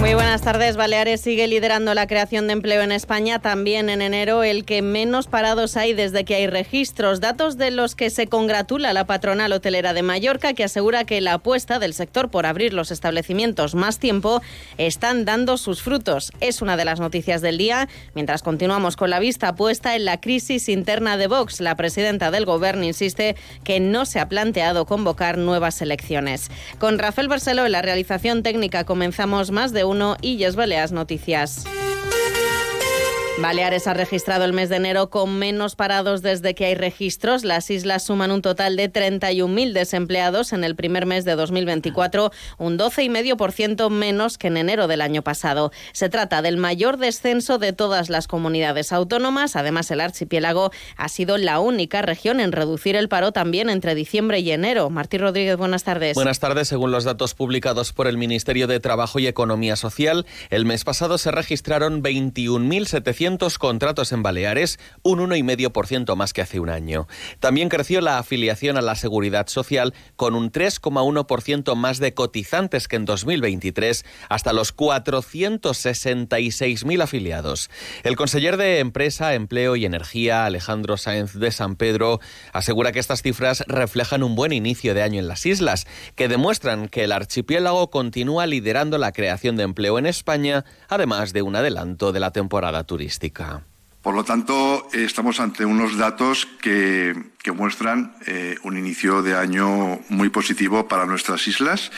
Muy buenas tardes. Baleares sigue liderando la creación de empleo en España. También en enero el que menos parados hay desde que hay registros. Datos de los que se congratula la patronal hotelera de Mallorca, que asegura que la apuesta del sector por abrir los establecimientos más tiempo están dando sus frutos. Es una de las noticias del día. Mientras continuamos con la vista puesta en la crisis interna de Vox, la presidenta del Gobierno insiste que no se ha planteado convocar nuevas elecciones. Con Rafael Barceló en la realización técnica comenzamos más de uno y Yes Baleas Noticias. Baleares ha registrado el mes de enero con menos parados desde que hay registros. Las islas suman un total de 31.000 desempleados en el primer mes de 2024, un 12,5% menos que en enero del año pasado. Se trata del mayor descenso de todas las comunidades autónomas. Además, el archipiélago ha sido la única región en reducir el paro también entre diciembre y enero. Martín Rodríguez, buenas tardes. Buenas tardes. Según los datos publicados por el Ministerio de Trabajo y Economía Social, el mes pasado se registraron 21.700 contratos en Baleares, un 1,5% más que hace un año. También creció la afiliación a la Seguridad Social con un 3,1% más de cotizantes que en 2023, hasta los 466.000 afiliados. El conseller de Empresa, Empleo y Energía, Alejandro Sáenz de San Pedro, asegura que estas cifras reflejan un buen inicio de año en las islas, que demuestran que el archipiélago continúa liderando la creación de empleo en España, además de un adelanto de la temporada turística. Por lo tanto, estamos ante unos datos que, muestran eh, un inicio de año muy positivo para nuestras islas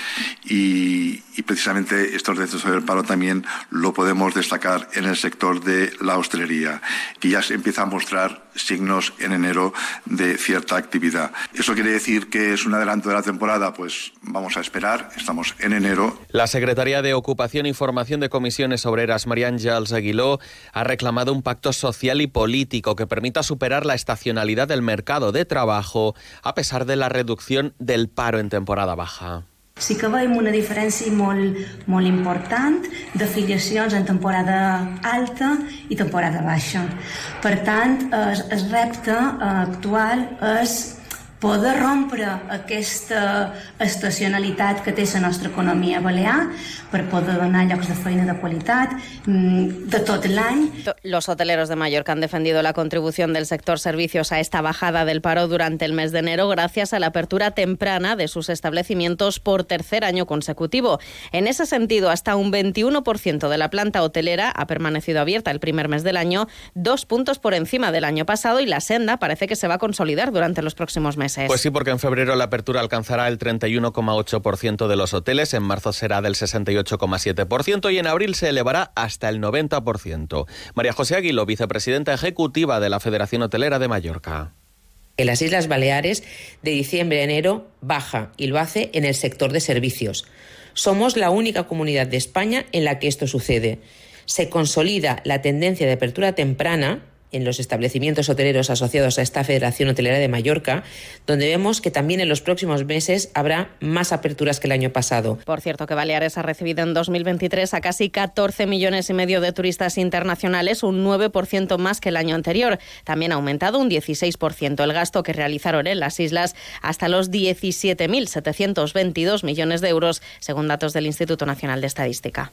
y, precisamente estos descensos del paro también lo podemos destacar en el sector de la hostelería, que ya se empieza a mostrar signos en enero de cierta actividad. ¿Eso quiere decir que es un adelanto de la temporada? Pues vamos a esperar, estamos en enero. La Secretaría de Ocupación y Formación de Comisiones Obreras, María Ángels Aguiló, ha reclamado un pacto social y político que permita superar la estacionalidad del mercado de trabajo a pesar de la reducción del paro en temporada baja. Sí que veiem una diferència molt, molt important d'afiliacions en temporada alta i temporada baixa. Per tant, el, el repte actual és poder rompre aquesta estacionalitat que té la nostra economia balear per poder donar llocs de feina de qualitat mm, de tot l'any. Los hoteleros de Mallorca han defendido la contribución del sector servicios a esta bajada del paro durante el mes de enero gracias a la apertura temprana de sus establecimientos por tercer año consecutivo. En ese sentido, hasta un 21% de la planta hotelera ha permanecido abierta el primer mes del año, dos puntos por encima del año pasado y la senda parece que se va a consolidar durante los próximos meses. Pues sí, porque en febrero la apertura alcanzará el 31,8% de los hoteles, en marzo será del 68,7% y en abril se elevará hasta el 90%. María José Aguilo, vicepresidenta ejecutiva de la Federación Hotelera de Mallorca. En las Islas Baleares, de diciembre a enero, baja y lo hace en el sector de servicios. Somos la única comunidad de España en la que esto sucede. Se consolida la tendencia de apertura temprana en los establecimientos hoteleros asociados a esta Federación Hotelera de Mallorca, donde vemos que también en los próximos meses habrá más aperturas que el año pasado. Por cierto, que Baleares ha recibido en 2023 a casi 14 millones y medio de turistas internacionales, un 9% más que el año anterior. También ha aumentado un 16% el gasto que realizaron en las islas hasta los 17.722 millones de euros, según datos del Instituto Nacional de Estadística.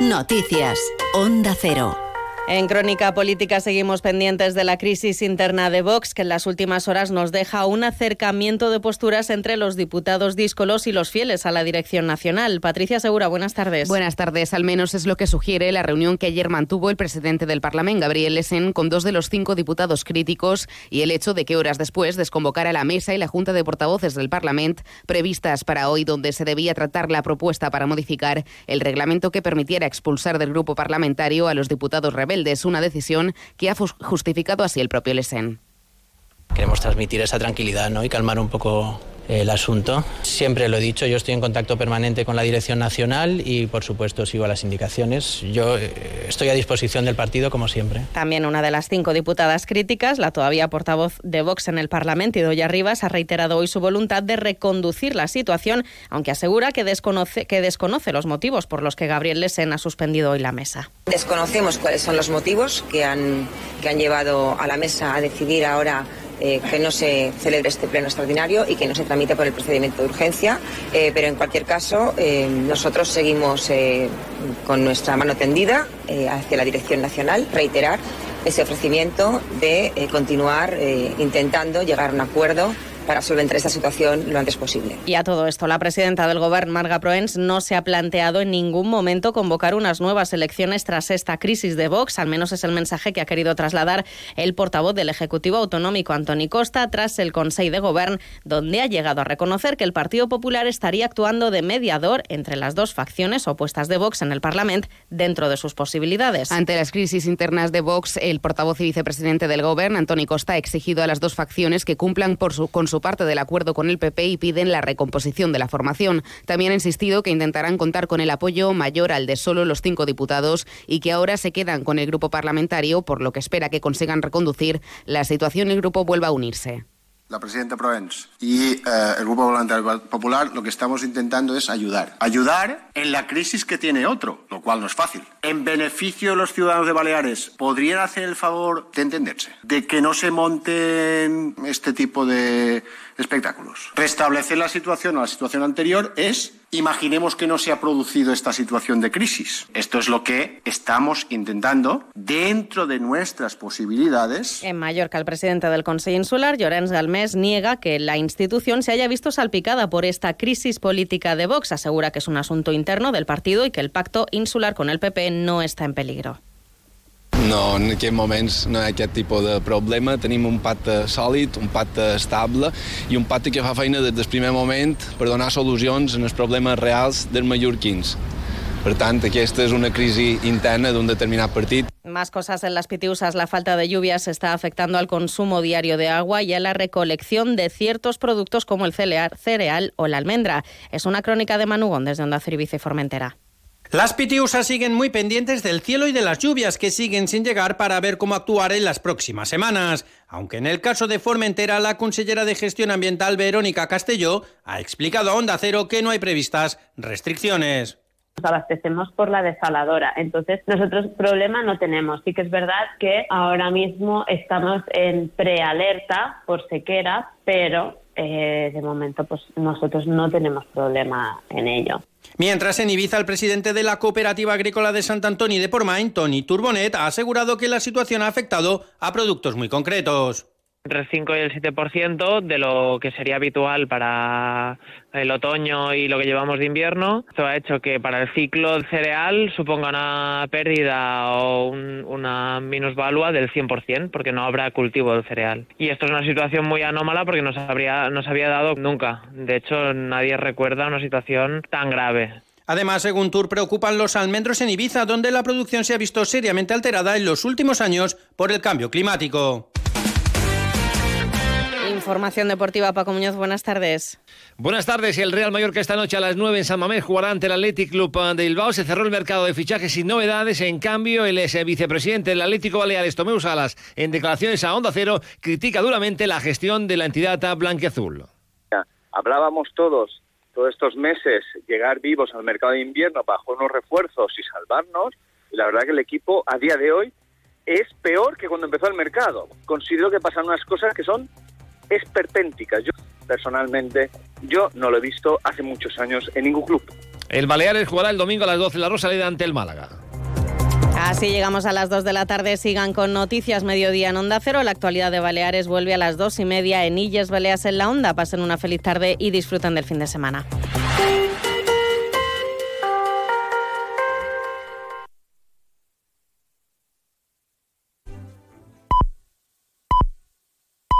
Noticias. Onda Cero. En Crónica Política seguimos pendientes de la crisis interna de Vox, que en las últimas horas nos deja un acercamiento de posturas entre los diputados díscolos y los fieles a la dirección nacional. Patricia Segura, buenas tardes. Buenas tardes. Al menos es lo que sugiere la reunión que ayer mantuvo el presidente del Parlamento, Gabriel Lesen, con dos de los cinco diputados críticos y el hecho de que horas después desconvocara la mesa y la Junta de Portavoces del Parlamento previstas para hoy, donde se debía tratar la propuesta para modificar el reglamento que permitiera expulsar del grupo parlamentario a los diputados rebeldes es una decisión que ha justificado así el propio Lesen. Queremos transmitir esa tranquilidad ¿no? y calmar un poco el asunto. Siempre lo he dicho, yo estoy en contacto permanente con la Dirección Nacional y por supuesto sigo las indicaciones. Yo eh, estoy a disposición del partido como siempre. También una de las cinco diputadas críticas, la todavía portavoz de Vox en el Parlamento, Idoya Rivas, ha reiterado hoy su voluntad de reconducir la situación, aunque asegura que desconoce, que desconoce los motivos por los que Gabriel Lesen ha suspendido hoy la mesa. Desconocemos cuáles son los motivos que han, que han llevado a la mesa a decidir ahora eh, que no se celebre este pleno extraordinario y que no se tramite por el procedimiento de urgencia. Eh, pero en cualquier caso, eh, nosotros seguimos con nuestra mano tendida hacia la Dirección Nacional, reiterar ese ofrecimiento de continuar intentando llegar a un acuerdo para solventar esta situación lo antes posible. Y a todo esto, la presidenta del Gobierno, Marga Proens, no se ha planteado en ningún momento convocar unas nuevas elecciones tras esta crisis de Vox, al menos es el mensaje que ha querido trasladar el portavoz del Ejecutivo Autonómico, Antoni Costa, tras el Consejo de Gobierno, donde ha llegado a reconocer que el Partido Popular estaría actuando de mediador entre las dos facciones opuestas de Vox en el Parlamento dentro de sus posibilidades. Ante las crisis internas de Vox, el portavoz y vicepresidente del Gobierno, Antoni Costa, ha exigido a las dos facciones que cumplan por su, con su parte del acuerdo con el PP y piden la recomposición de la formación. También ha insistido que intentarán contar con el apoyo mayor al de solo los cinco diputados y que ahora se quedan con el grupo parlamentario, por lo que espera que consigan reconducir la situación y el grupo vuelva a unirse la presidenta Provence y eh, el Grupo Voluntario Popular lo que estamos intentando es ayudar. Ayudar en la crisis que tiene otro, lo cual no es fácil. En beneficio de los ciudadanos de Baleares, ¿podrían hacer el favor de entenderse? De que no se monten este tipo de espectáculos. Restablecer la situación a la situación anterior es Imaginemos que no se ha producido esta situación de crisis. Esto es lo que estamos intentando dentro de nuestras posibilidades. En Mallorca, el presidente del Consejo Insular, Llorenç Galmés, niega que la institución se haya visto salpicada por esta crisis política de Vox. Asegura que es un asunto interno del partido y que el pacto insular con el PP no está en peligro. No, en aquests moments no hi ha aquest tipus de problema. Tenim un pacte sòlid, un pacte estable i un pacte que fa feina des del primer moment per donar solucions en els problemes reals dels mallorquins. Per tant, aquesta és una crisi interna d'un determinat partit. Más cosas en las Pitiusas. La falta de lluvias está afectando al consumo diario de agua y a la recolección de ciertos productos como el cereal o la almendra. Es una crónica de Manugón desde Onda Ceribice y Formentera. Las pitiusas siguen muy pendientes del cielo y de las lluvias que siguen sin llegar para ver cómo actuar en las próximas semanas. Aunque en el caso de Formentera, la consellera de Gestión Ambiental Verónica Castelló ha explicado a Onda Cero que no hay previstas restricciones nos abastecemos por la desaladora. Entonces, nosotros problema no tenemos. Sí que es verdad que ahora mismo estamos en prealerta por sequera, pero eh, de momento pues nosotros no tenemos problema en ello. Mientras en Ibiza el presidente de la Cooperativa Agrícola de Sant Antoni de Pormain, Tony Turbonet, ha asegurado que la situación ha afectado a productos muy concretos entre el 5 y el 7% de lo que sería habitual para el otoño y lo que llevamos de invierno. Esto ha hecho que para el ciclo cereal suponga una pérdida o una minusvalua del 100%, porque no habrá cultivo del cereal. Y esto es una situación muy anómala porque no se, habría, no se había dado nunca. De hecho, nadie recuerda una situación tan grave. Además, según Tour, preocupan los almendros en Ibiza, donde la producción se ha visto seriamente alterada en los últimos años por el cambio climático. Información deportiva, Paco Muñoz, buenas tardes. Buenas tardes. El Real Mallorca esta noche a las 9 en San Mamés jugará ante el Athletic Club de Bilbao. Se cerró el mercado de fichajes sin novedades. En cambio, el ex vicepresidente del Atlético Baleares, Tomeu Salas, en declaraciones a Onda Cero, critica duramente la gestión de la entidad blanquiazul. Hablábamos todos, todos estos meses, llegar vivos al mercado de invierno bajo unos refuerzos y salvarnos. Y la verdad que el equipo a día de hoy es peor que cuando empezó el mercado. Considero que pasan unas cosas que son esperpénticas. Yo, personalmente, yo no lo he visto hace muchos años en ningún club. El Baleares jugará el domingo a las 12 de la Rosaleda ante el Málaga. Así llegamos a las 2 de la tarde. Sigan con Noticias Mediodía en Onda Cero. La actualidad de Baleares vuelve a las 2 y media en Illes Baleas en la Onda. Pasen una feliz tarde y disfruten del fin de semana.